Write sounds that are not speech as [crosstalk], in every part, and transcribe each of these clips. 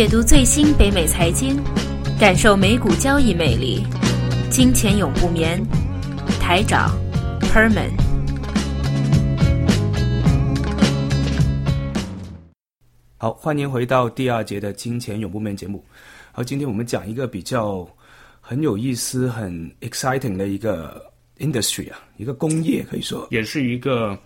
解读最新北美财经，感受美股交易魅力。金钱永不眠，台长 Perman。好，欢迎回到第二节的金钱永不眠节目。好，今天我们讲一个比较很有意思、很 exciting 的一个 industry 啊，一个工业可以说，也是一个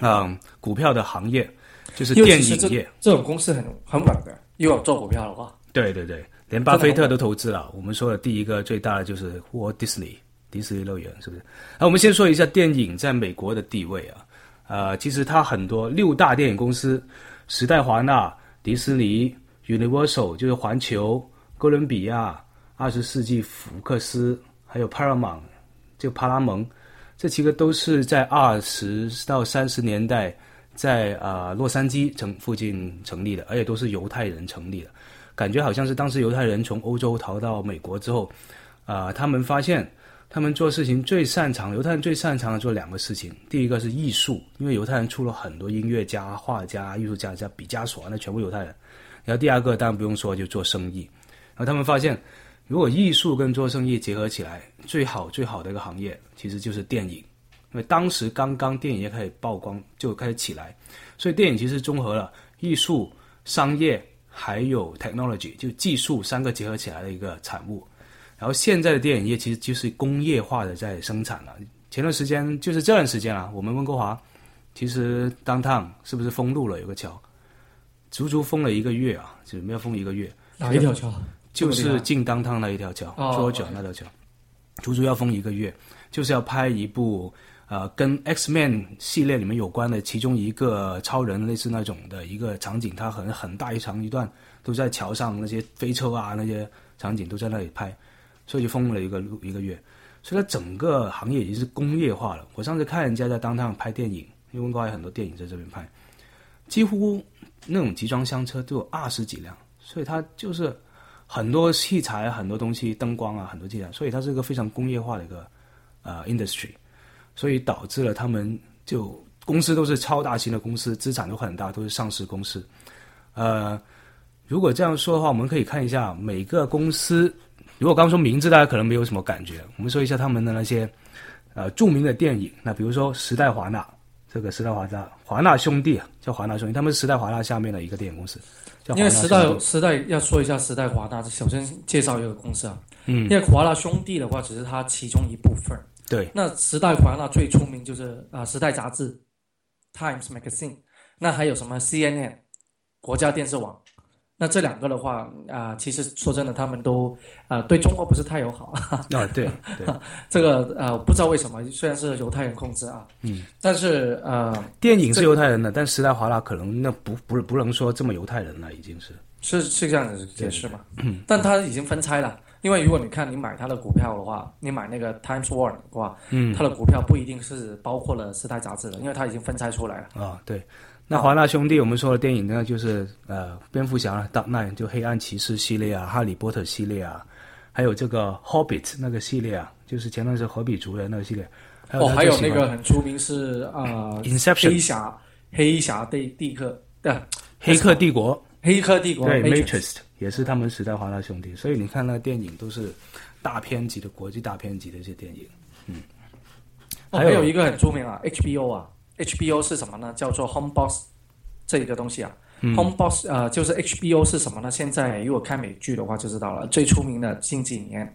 嗯股票的行业，就是电影业。这种公司很很稳的，又要做股票的话。对对对，连巴菲特都投资了。我们说的第一个最大的就是 Walt Disney 迪士尼乐园，是不是？那我们先说一下电影在美国的地位啊。呃，其实它很多六大电影公司：时代华纳、迪士尼、Universal 就是环球、哥伦比亚、二十世纪福克斯，还有 Paramount 就帕拉蒙，这几个都是在二十到三十年代在啊洛杉矶城附近成立的，而且都是犹太人成立的。感觉好像是当时犹太人从欧洲逃到美国之后，啊，他们发现他们做事情最擅长，犹太人最擅长的做两个事情。第一个是艺术，因为犹太人出了很多音乐家、画家、艺术家，像毕加索那全部犹太人。然后第二个当然不用说，就做生意。然后他们发现，如果艺术跟做生意结合起来，最好最好的一个行业其实就是电影，因为当时刚刚电影业开始曝光，就开始起来，所以电影其实综合了艺术、商业。还有 technology 就技术三个结合起来的一个产物，然后现在的电影业其实就是工业化的在生产了。前段时间就是这段时间啊，我们温哥华其实当趟是不是封路了？有个桥，足足封了一个月啊，就没有封一个月。哪一条桥？就是进当趟那一条桥，左转那条桥，足足要封一个月，就是要拍一部。呃，跟 X Man 系列里面有关的其中一个超人类似那种的一个场景，它很很大一长一段都在桥上，那些飞车啊那些场景都在那里拍，所以就封了一个一个月。所以它整个行业已经是工业化了。我上次看人家在当趟拍电影，因为温哥华有很多电影在这边拍，几乎那种集装箱车都有二十几辆，所以它就是很多器材、很多东西、灯光啊，很多器材，所以它是一个非常工业化的一个呃 industry。所以导致了他们就公司都是超大型的公司，资产都很大，都是上市公司。呃，如果这样说的话，我们可以看一下每个公司。如果刚说名字，大家可能没有什么感觉。我们说一下他们的那些呃著名的电影。那比如说时代华纳，这个时代华纳华纳兄弟啊，叫华纳兄弟，他们是时代华纳下面的一个电影公司。因为时代时代要说一下时代华纳，首先介绍一个公司啊。嗯。因为华纳兄弟的话，只是它其中一部分。对，那时代华纳最出名就是啊，《时代》杂志，Times Magazine。那还有什么 CNN，国家电视网。那这两个的话啊，其实说真的，他们都啊对中国不是太友好。[laughs] 啊，对，对 [laughs] 这个呃不知道为什么，虽然是犹太人控制啊，嗯，但是呃，电影是犹太人的，但时代华纳可能那不不不能说这么犹太人了，已经是是是这样子解释嘛？嗯，但他已经分拆了。因为如果你看你买它的股票的话，你买那个 Times One 的话，嗯，它的股票不一定是包括了时代杂志的，因为它已经分拆出来了。啊，对。那华纳兄弟，我们说的电影呢，就是呃，蝙蝠侠、大那就黑暗骑士系列啊，哈利波特系列啊，还有这个 Hobbit 那个系列啊，就是前段时间何比族人那个系列。哦，还有那个很出名是啊，Inception 黑侠，黑侠帝帝克的黑客帝国，黑客帝国对 Matrix。也是他们时代华纳兄弟，所以你看那个电影都是大片级的国际大片级的一些电影，嗯。还有一个很出名啊，HBO 啊，HBO 是什么呢？叫做 Homebox 这一个东西啊，Homebox 呃就是 HBO 是什么呢？现在如果看美剧的话就知道了，最出名的近几年《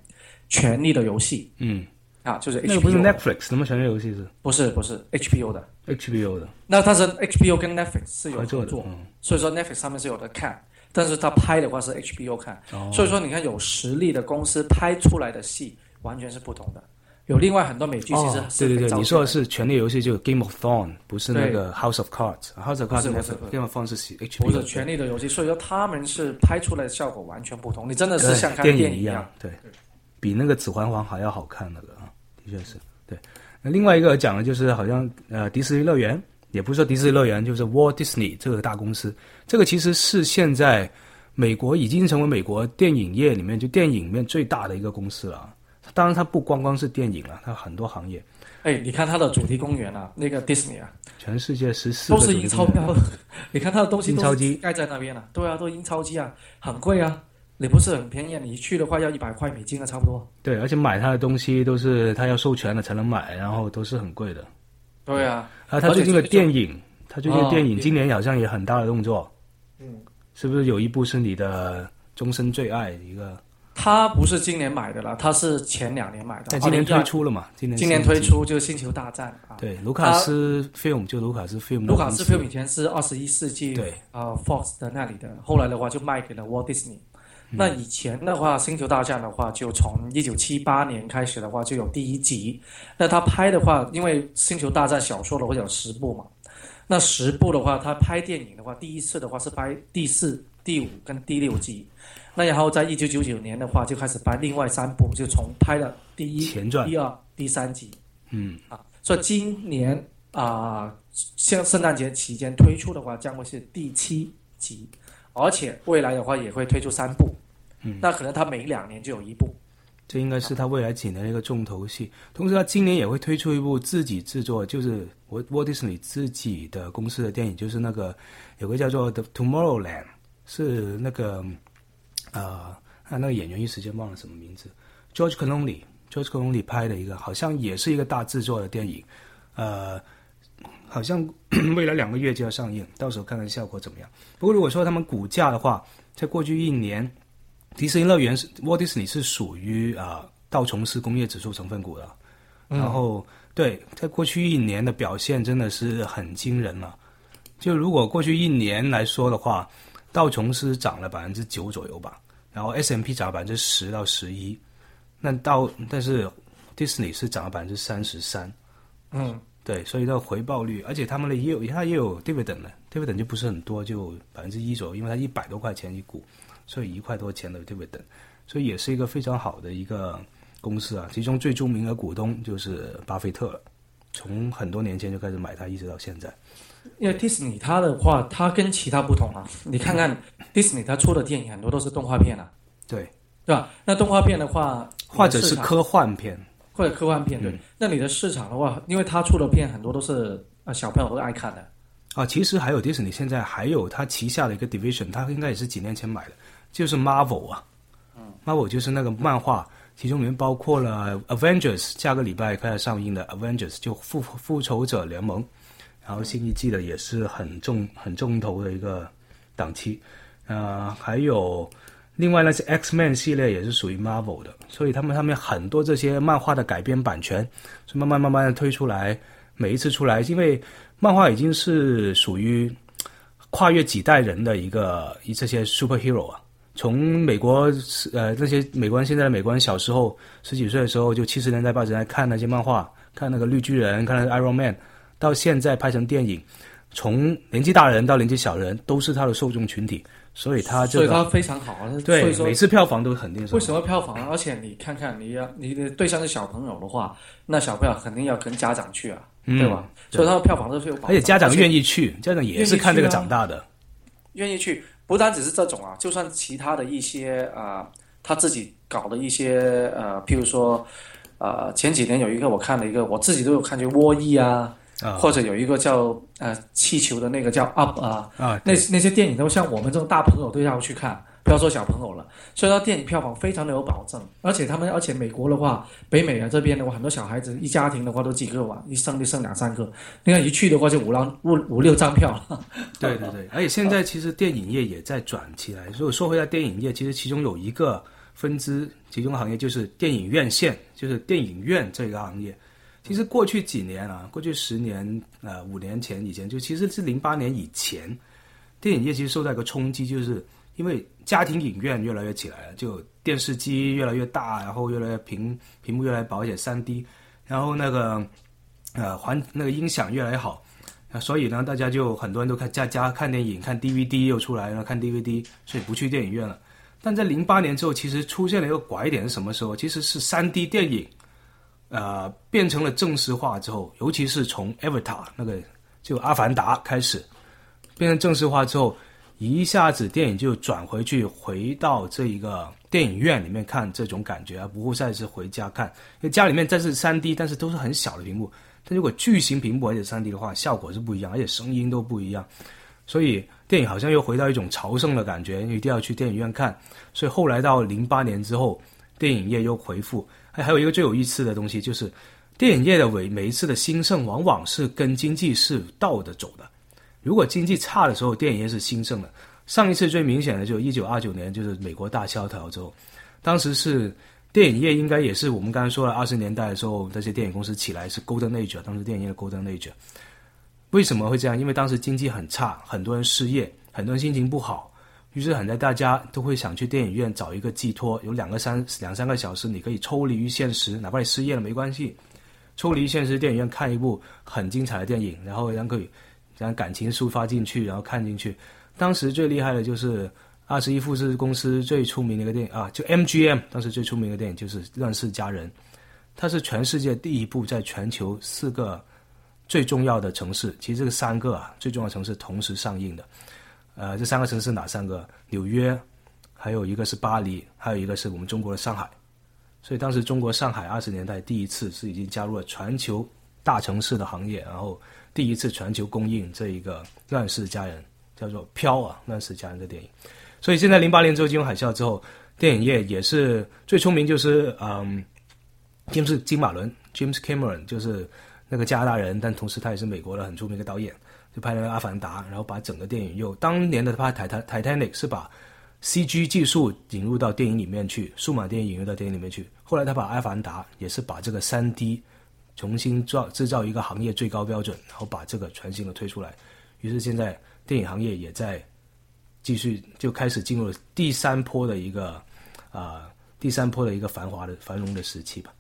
权力的游戏》，嗯，啊就是那个不是 Netflix 什么《权力游戏》是？不是不是 HBO 的，HBO 的。那它是 HBO 跟 Netflix 是有合作，所以说 Netflix 上面是有的看。但是他拍的话是 HBO 看，所以说你看有实力的公司拍出来的戏完全是不同的。有另外很多美剧其实对对对，你说的是《权力游戏》就 Game of Thrones，不是那个 House of Cards。House of Cards 不是 Game of Thrones 是 HBO。不是《权力的游戏》，所以说他们是拍出来的效果完全不同。你真的是像看电影一样，对，比那个《指环王》还要好看那个啊，的确是。对，那另外一个讲的就是好像呃迪士尼乐园，也不是说迪士尼乐园，就是 Walt Disney 这个大公司，这个其实是现在。美国已经成为美国电影业里面就电影里面最大的一个公司了。当然，它不光光是电影了，它很多行业。哎，你看它的主题公园啊，那个 Disney 啊，全世界十四都是印钞票。[laughs] 你看它的东西印钞机盖在那边了，对啊，都印钞机啊，很贵啊。你不是很便宜，你去的话要一百块美金啊，差不多。对，而且买它的东西都是它要授权了才能买，然后都是很贵的。对啊，啊，他最近的电影，他最近的电影今年好像也很大的动作。嗯，是不是有一部是你的终身最爱一个？他不是今年买的了，他是前两年买的。但今年推出了嘛？今年今年推出就是《星球大战》啊。对，卢卡斯 film 就卢卡斯 film。卢卡斯 film 以前是二十一世纪对啊 Fox 的那里的，后来的话就卖给了 Walt Disney。那以前的话，《星球大战》的话，就从一九七八年开始的话就有第一集。那他拍的话，因为《星球大战》小说的话有十部嘛，那十部的话，他拍电影的话，第一次的话是拍第四、第五跟第六集。那然后在一九九九年的话，就开始拍另外三部，就从拍了第一、前传、第二、第三集。嗯啊，所以今年啊，像圣诞节期间推出的话，将会是第七集，而且未来的话也会推出三部。嗯，那可能他每两年就有一部，这应该是他未来几年的一个重头戏。同时，他今年也会推出一部自己制作，就是沃沃迪士尼自己的公司的电影，就是那个有个叫做《The Tomorrowland》，是那个呃，那个演员一时间忘了什么名字，George Clooney，George Clooney 拍的一个，好像也是一个大制作的电影，呃，好像 [clears throat] 未来两个月就要上映，到时候看看效果怎么样。不过如果说他们股价的话，在过去一年。迪士尼乐园是沃迪士尼是属于啊道琼斯工业指数成分股的，然后对在过去一年的表现真的是很惊人了。就如果过去一年来说的话，道琼斯涨了百分之九左右吧，然后 S M P 涨了百分之十到十一，那到但是迪士尼是涨了百分之三十三，嗯，对，所以的回报率，而且他们的也有它也有 dividend 的，dividend 就不是很多，就百分之一左右，因为它一百多块钱一股。所以一块多钱的 dividend，？所以也是一个非常好的一个公司啊。其中最著名的股东就是巴菲特了，从很多年前就开始买它，一直到现在。因为迪士尼它的话，它跟其他不同啊。你看看迪士尼它出的电影很多都是动画片啊，对对吧？那动画片的话，或者是科幻片，或者科幻片对。那你的市场的话，因为他出的片很多都是啊小朋友都爱看的啊。其实还有迪士尼现在还有他旗下的一个 division，他应该也是几年前买的。就是 Marvel 啊，Marvel 就是那个漫画，其中里面包括了 Avengers，下个礼拜快要上映的 Avengers，就复复仇者联盟，然后新一季的也是很重很重头的一个档期，呃，还有另外那些 X-Men 系列也是属于 Marvel 的，所以他们上面很多这些漫画的改编版权，是慢慢慢慢的推出来，每一次出来，因为漫画已经是属于跨越几代人的一个一这些 superhero 啊。从美国呃那些美国人现在的美国人小时候十几岁的时候就七十年代八十年代看那些漫画看那个绿巨人看那个 Iron Man，到现在拍成电影，从年纪大人到年纪小人都是他的受众群体，所以他所以他非常好，对每次票房都肯定是为什么票房？而且你看看你要你的对象是小朋友的话，那小朋友肯定要跟家长去啊，对吧？所以他的票房都是有，而且家长愿意去，家长也是看这个长大的，愿意去。不单只是这种啊，就算其他的一些啊，他自己搞的一些呃，譬如说，呃，前几年有一个我看了一个，我自己都有看，就沃伊啊，或者有一个叫呃气球的那个叫 Up 啊，啊，那那些电影都像我们这种大朋友都要去看。不要说小朋友了，所以说电影票房非常的有保证，而且他们，而且美国的话，北美啊这边的话，很多小孩子一家庭的话都几个吧，一生就生两三个，你看一去的话就五张五五六张票。[laughs] 对对对，而且现在其实电影业也在转起来。所以说回到电影业，其实其中有一个分支，其中行业就是电影院线，就是电影院这个行业。其实过去几年啊，过去十年呃五年前以前，就其实是零八年以前，电影业其实受到一个冲击，就是因为。家庭影院越来越起来了，就电视机越来越大，然后越来越屏屏幕越来越薄，而且三 D，然后那个呃环那个音响越来越好，啊，所以呢，大家就很多人都看在家看电影，看 DVD 又出来了，看 DVD，所以不去电影院了。但在零八年之后，其实出现了一个拐点是什么时候？其实是三 D 电影，呃，变成了正式化之后，尤其是从 Avatar 那个就阿凡达开始变成正式化之后。一下子电影就转回去，回到这一个电影院里面看这种感觉，而不会再是回家看。因为家里面再是三 D，但是都是很小的屏幕。但如果巨型屏幕而且三 D 的话，效果是不一样，而且声音都不一样。所以电影好像又回到一种朝圣的感觉，一定要去电影院看。所以后来到零八年之后，电影业又回复。还还有一个最有意思的东西，就是电影业的每每一次的兴盛，往往是跟经济是倒着走的。如果经济差的时候，电影业是兴盛的。上一次最明显的就一九二九年，就是美国大萧条之后，当时是电影业应该也是我们刚才说了，二十年代的时候，那些电影公司起来是 Golden Age，当时电影业的 Golden Age。为什么会这样？因为当时经济很差，很多人失业，很多人心情不好，于是很多大家都会想去电影院找一个寄托，有两个三两三个小时，你可以抽离于现实，哪怕你失业了没关系，抽离现实，电影院看一部很精彩的电影，然后让可以。将感情抒发进去，然后看进去。当时最厉害的就是二十一富士公司最出名的一个电影啊，就 MGM。当时最出名的电影就是《乱世佳人》，它是全世界第一部在全球四个最重要的城市，其实这个三个啊最重要的城市同时上映的。呃，这三个城市哪三个？纽约，还有一个是巴黎，还有一个是我们中国的上海。所以当时中国上海二十年代第一次是已经加入了全球大城市的行业，然后。第一次全球供应这一个《乱世佳人》，叫做《飘》啊，《乱世佳人》的电影。所以现在零八年之后金融海啸之后，电影。业也是最出名就是嗯，就是金马伦 James Cameron，就是那个加拿大人，但同时他也是美国的很出名的导演，就拍了《阿凡达》，然后把整个电影又当年的拍《泰坦 Titanic》是把 CG 技术引入到电影里面去，数码电影引入到电影里面去。后来他把《阿凡达》也是把这个三 D。重新造制造一个行业最高标准，然后把这个全新的推出来。于是现在电影行业也在继续就开始进入了第三波的一个啊第三波的一个繁华的繁荣的时期吧。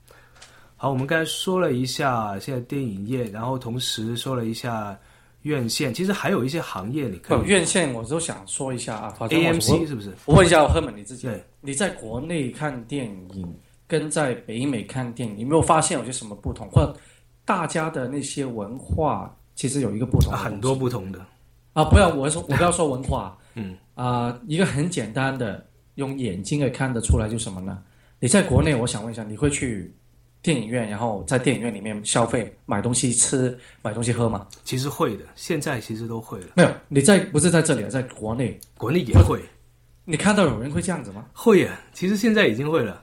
好，我们刚才说了一下现在电影业，然后同时说了一下院线，其实还有一些行业你看。院线我都想说一下啊，AMC 是不是？我问一下赫本你自己，你在国内看电影？跟在北美看电影，你没有发现有些什么不同？或者大家的那些文化其实有一个不同，很多不同的啊！不要我说，[laughs] 我不要说文化，嗯啊，一个很简单的，用眼睛也看得出来，就什么呢？你在国内，我想问一下，你会去电影院，然后在电影院里面消费、买东西吃、买东西喝吗？其实会的，现在其实都会了。没有，你在不是在这里，在国内，国内也会。你看到有人会这样子吗？会呀，其实现在已经会了。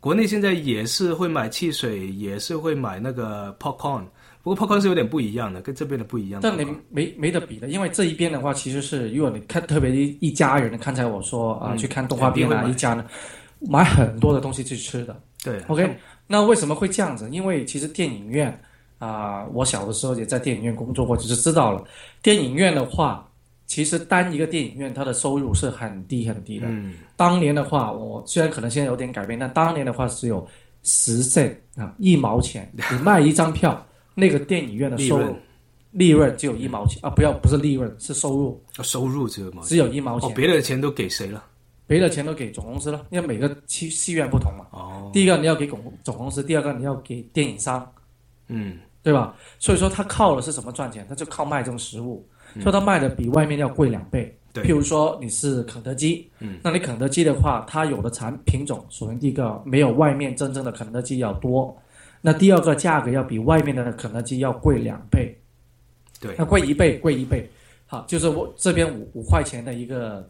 国内现在也是会买汽水，也是会买那个 popcorn，不过 popcorn 是有点不一样的，跟这边的不一样。但你没没得比的，因为这一边的话，其实是如果你看特别一一家人，刚才我说啊，去看动画片啊，一家呢买很多的东西去吃的。对，OK，那为什么会这样子？因为其实电影院啊，我小的时候也在电影院工作过，就是知道了电影院的话。其实单一个电影院，它的收入是很低很低的。嗯，当年的话，我虽然可能现在有点改变，但当年的话只有十岁啊，一毛钱。[laughs] 你卖一张票，那个电影院的收入利润只有一毛钱啊！不要，不是利润，是收入。收入只有毛，只有一毛钱。别的钱都给谁了？别的钱都给总公司了，因为每个戏戏院不同嘛。哦。第一个你要给总总公司，第二个你要给电影商。嗯，对吧？所以说他靠的是什么赚钱？他就靠卖这种食物。说他卖的比外面要贵两倍，譬如说你是肯德基，嗯，那你肯德基的话，它有的产品种，首先第一个没有外面真正的肯德基要多，那第二个价格要比外面的肯德基要贵两倍，对，那贵一倍，贵一倍，好，就是我这边五五块钱的一个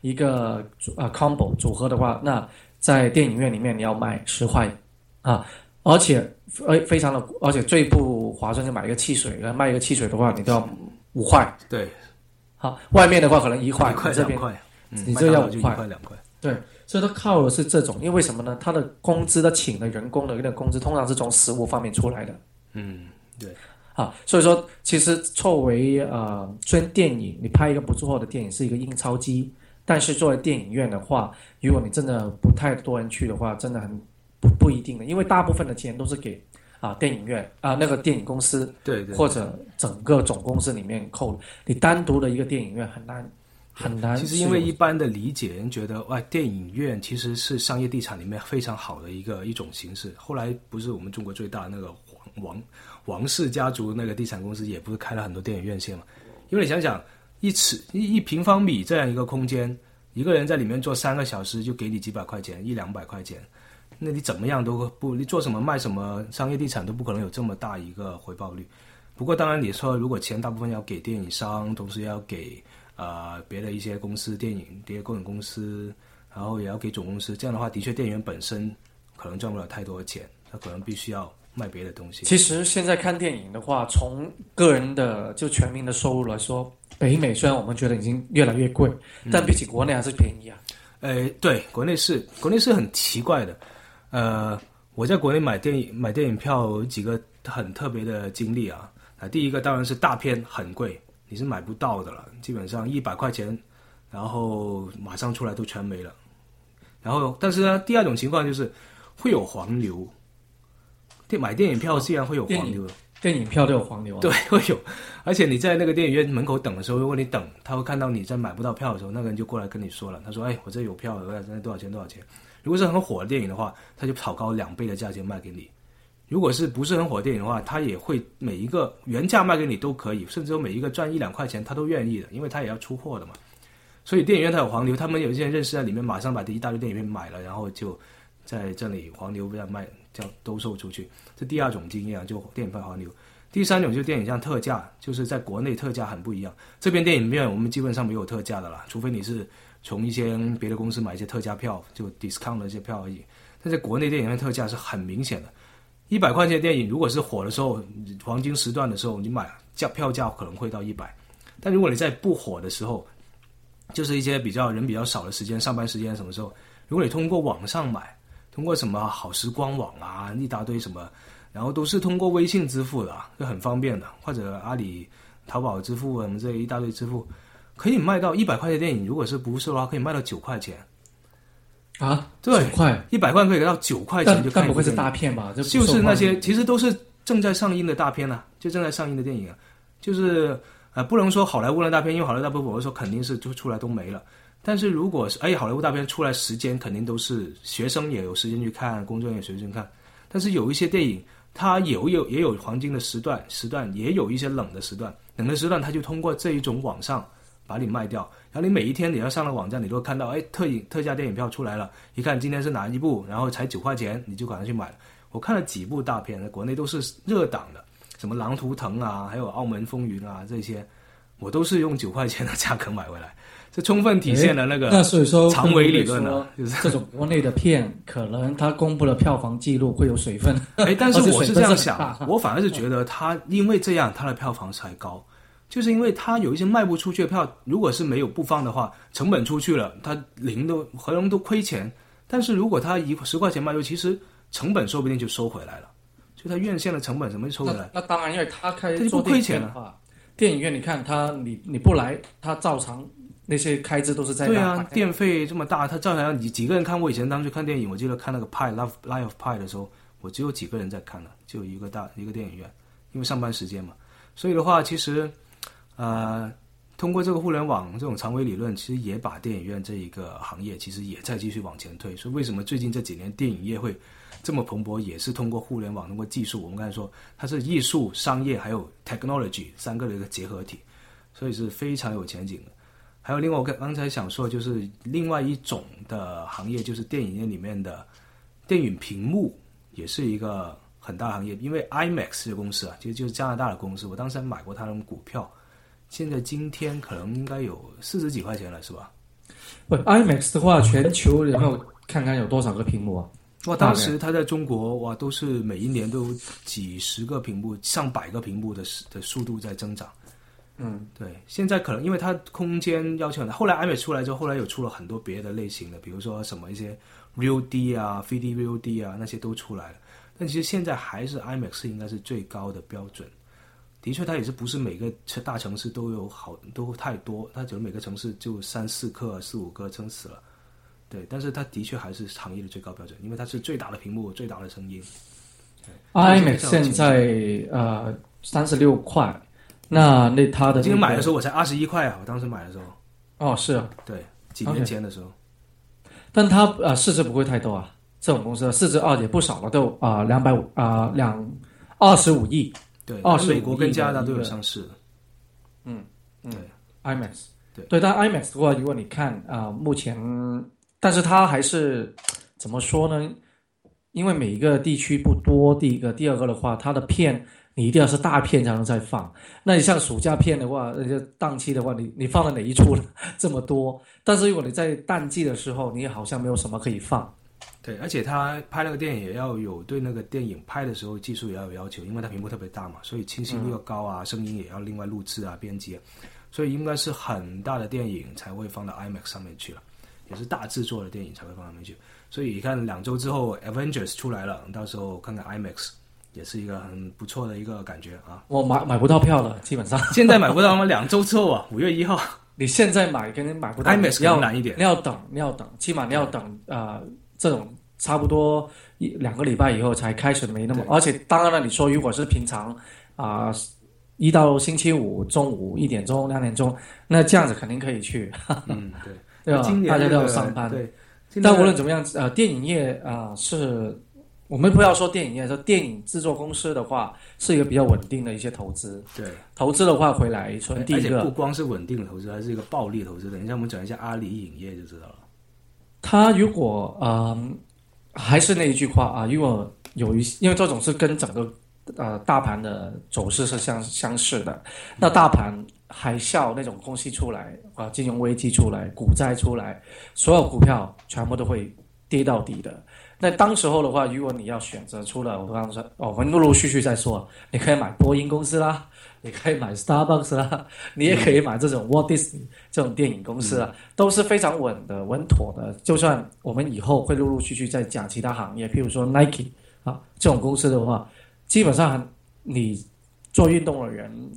一个啊 combo 组合的话，那在电影院里面你要买十块。啊，而且非非常的，而且最不划算就买一个汽水，卖一个汽水的话，你都要。五块，对，好，外面的话可能一块，块这边，你这要五块，两块，对，所以他靠的是这种，因为什么呢？他的工资，他请的员工的那个工资，通常是从食物方面出来的，嗯，对，好，所以说其实作为呃，虽然电影你拍一个不错的电影是一个印钞机，但是作为电影院的话，如果你真的不太多人去的话，真的很不不一定的，因为大部分的钱都是给。啊，电影院啊，那个电影公司，对对，或者整个总公司里面扣，你单独的一个电影院很难很难。其实因为一般的理解人觉得，哇，电影院其实是商业地产里面非常好的一个一种形式。后来不是我们中国最大那个王王王氏家族那个地产公司，也不是开了很多电影院线嘛？因为你想想，一尺一一平方米这样一个空间，一个人在里面坐三个小时就给你几百块钱，一两百块钱，那你怎么样都不，你做什么卖什么商业地产都不可能有这么大一个回报率。不过当然你说如果钱大部分要给电影商，同时要给啊别的一些公司，电影这些供应公司，然后也要给总公司，这样的话的确电影本身可能赚不了太多钱，他可能必须要。卖别的东西。其实现在看电影的话，从个人的就全民的收入来说，北美虽然我们觉得已经越来越贵，但比起国内还是便宜啊。呃，对，国内是国内是很奇怪的。呃，我在国内买电影买电影票有几个很特别的经历啊。啊，第一个当然是大片很贵，你是买不到的了，基本上一百块钱，然后马上出来都全没了。然后，但是呢，第二种情况就是会有黄牛。电买电影票竟然会有黄牛，电影票都有黄牛，对，[laughs] 会有。而且你在那个电影院门口等的时候，如果你等，他会看到你在买不到票的时候，那个人就过来跟你说了，他说：“哎，我这有票，我这多少钱？多少钱？”如果是很火的电影的话，他就炒高两倍的价钱卖给你；如果是不是很火的电影的话，他也会每一个原价卖给你都可以，甚至每一个赚一两块钱他都愿意的，因为他也要出货的嘛。所以电影院他有黄牛，他们有一些人认识在里面，马上把这一大堆电影院买了，然后就在这里黄牛这样卖。叫兜售出去，这第二种经验啊，就电影票黄牛。第三种就是电影像特价，就是在国内特价很不一样。这边电影院我们基本上没有特价的啦，除非你是从一些别的公司买一些特价票，就 discount 的一些票而已。但在国内电影院特价是很明显的，一百块钱的电影如果是火的时候，黄金时段的时候，你买价票价可能会到一百。但如果你在不火的时候，就是一些比较人比较少的时间，上班时间什么时候，如果你通过网上买。通过什么好时光网啊，一大堆什么，然后都是通过微信支付的，就很方便的，或者阿里、淘宝支付什么这一大堆支付，可以卖到一百块钱电影，如果是不是的话，可以卖到九块钱。啊，对，九块，一百块可以到九块钱就。但不会是大片吧？就是那些，其实都是正在上映的大片啊，就正在上映的电影啊，就是呃，不能说好莱坞的大片，因为好莱坞大片我说肯定是就出来都没了。但是如果是哎，好莱坞大片出来时间肯定都是学生也有时间去看，工作人员有时间看。但是有一些电影，它有有也有黄金的时段，时段也有一些冷的时段，冷的时段它就通过这一种网上把你卖掉。然后你每一天你要上了网站，你都会看到哎，特影特价电影票出来了，一看今天是哪一部，然后才九块钱，你就赶快去买。我看了几部大片，国内都是热档的，什么《狼图腾》啊，还有《澳门风云》啊这些，我都是用九块钱的价格买回来。这充分体现了那个那所以说长尾理论呢，就是这种国内的片，可能它公布了票房记录会有水分。哎，但是 [laughs] 我是这样想，我反而是觉得它因为这样，它的票房才高，就是因为它有一些卖不出去的票，如果是没有不放的话，成本出去了，它零都可能都亏钱。但是如果它一十块钱卖出，其实成本说不定就收回来了，就它院线的成本什么收回来？那当然，因为它开它就不亏钱了。电影院你看它，你你不来，它照常。那些开支都是在对啊，电费这么大，他照样你几个人看。我以前当时看电影，我记得看那个《派 Love Life of Pi》的时候，我只有几个人在看了，就一个大一个电影院，因为上班时间嘛。所以的话，其实，呃，通过这个互联网这种长尾理论，其实也把电影院这一个行业其实也在继续往前推。所以为什么最近这几年电影业会这么蓬勃，也是通过互联网，通过技术。我们刚才说它是艺术、商业还有 technology 三个的一个结合体，所以是非常有前景的。还有另外，我刚刚才想说，就是另外一种的行业，就是电影院里面的电影屏幕，也是一个很大行业。因为 IMAX 这个公司啊，其实就是加拿大的公司，我当时还买过他的股票，现在今天可能应该有四十几块钱了，是吧？不，IMAX 的话，全球有没有看看有多少个屏幕啊？哇，当时他在中国哇，都是每一年都有几十个屏幕、上百个屏幕的的速度在增长。嗯，对，现在可能因为它空间要求很大，后来 IMAX 出来之后，后来有出了很多别的类型的，比如说什么一些 Real D 啊、3D Real D 啊那些都出来了。但其实现在还是 IMAX 应该是最高的标准。的确，它也是不是每个大城市都有好都太多，它只能每个城市就三四颗、四五个撑死了。对，但是它的确还是行业的最高标准，因为它是最大的屏幕、最大的声音。IMAX 现在呃三十六块。那那他的今天买的时候我才二十一块啊！我当时买的时候，哦，是啊，对，几年前的时候，但他啊市值不会太多啊，这种公司市值啊也不少了，都啊两百五啊两二十五亿，对，二十美国跟加拿大都有上市，嗯嗯 IMAX，对。对，但 IMAX 的话，如果你看啊、呃目前，但是它还是怎么说呢？因为每一个地区不多，第一个，第二个的话，它的片你一定要是大片才能再放。那你像暑假片的话，那些档期的话，你你放了哪一出这么多？但是如果你在淡季的时候，你好像没有什么可以放。对，而且他拍那个电影也要有对那个电影拍的时候技术也要有要求，因为它屏幕特别大嘛，所以清晰度要高啊，声音也要另外录制啊、编辑啊，所以应该是很大的电影才会放到 IMAX 上面去了，也是大制作的电影才会放上面去。所以你看两周之后 Avengers 出来了，到时候看看 IMAX 也是一个很不错的一个感觉啊。我买买不到票了，基本上。现在买不到吗？两周之后啊，[laughs] 五月一号你现在买肯定买不到 IMAX 要难一点你要等，你要等，起码你要等啊、呃这种差不多一两个礼拜以后才开始没那么，而且当然了，你说如果是平常啊、一到星期五中午一点钟、两点钟，那这样子肯定可以去，嗯，对，[laughs] 对吧大家都要上班。对，但无论怎么样，呃，电影业啊、是，我们不要说电影业，说电影制作公司的话，是一个比较稳定的一些投资。对，投资的话回来，从第一而且不，光是稳定的投资，还是一个暴利投资。等一下我们讲一下阿里影业就知道了。他如果嗯、还是那一句话啊，如果有一因为这种是跟整个呃大盘的走势是相相似的，那大盘海啸那种东西出来啊，金融危机出来，股灾出来，所有股票全部都会跌到底的。那当时候的话，如果你要选择，出了我刚刚说，哦，我们陆陆续续在说，你可以买波音公司啦，你可以买 Starbucks 啦，你也可以买这种 Walt Disney 这种电影公司啊，都是非常稳的、稳妥的。就算我们以后会陆陆续续再讲其他行业，譬如说 Nike 啊这种公司的话，基本上你做运动的人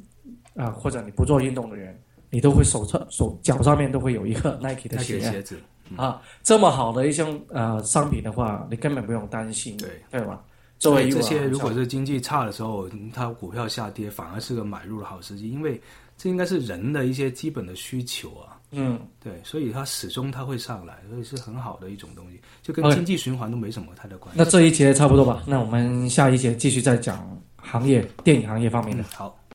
啊，或者你不做运动的人，你都会手上手脚上面都会有一个 Nike 的鞋鞋子，啊。这么好的一项呃商品的话，你根本不用担心，对对吧？作为这些，如果是经济差的时候，它股票下跌，反而是个买入的好时机，因为这应该是人的一些基本的需求啊。嗯，对，所以它始终它会上来，所以是很好的一种东西，就跟经济循环都没什么太大关系。那这一节差不多吧。那我们下一节继续再讲行业电影行业方面的嗯。好。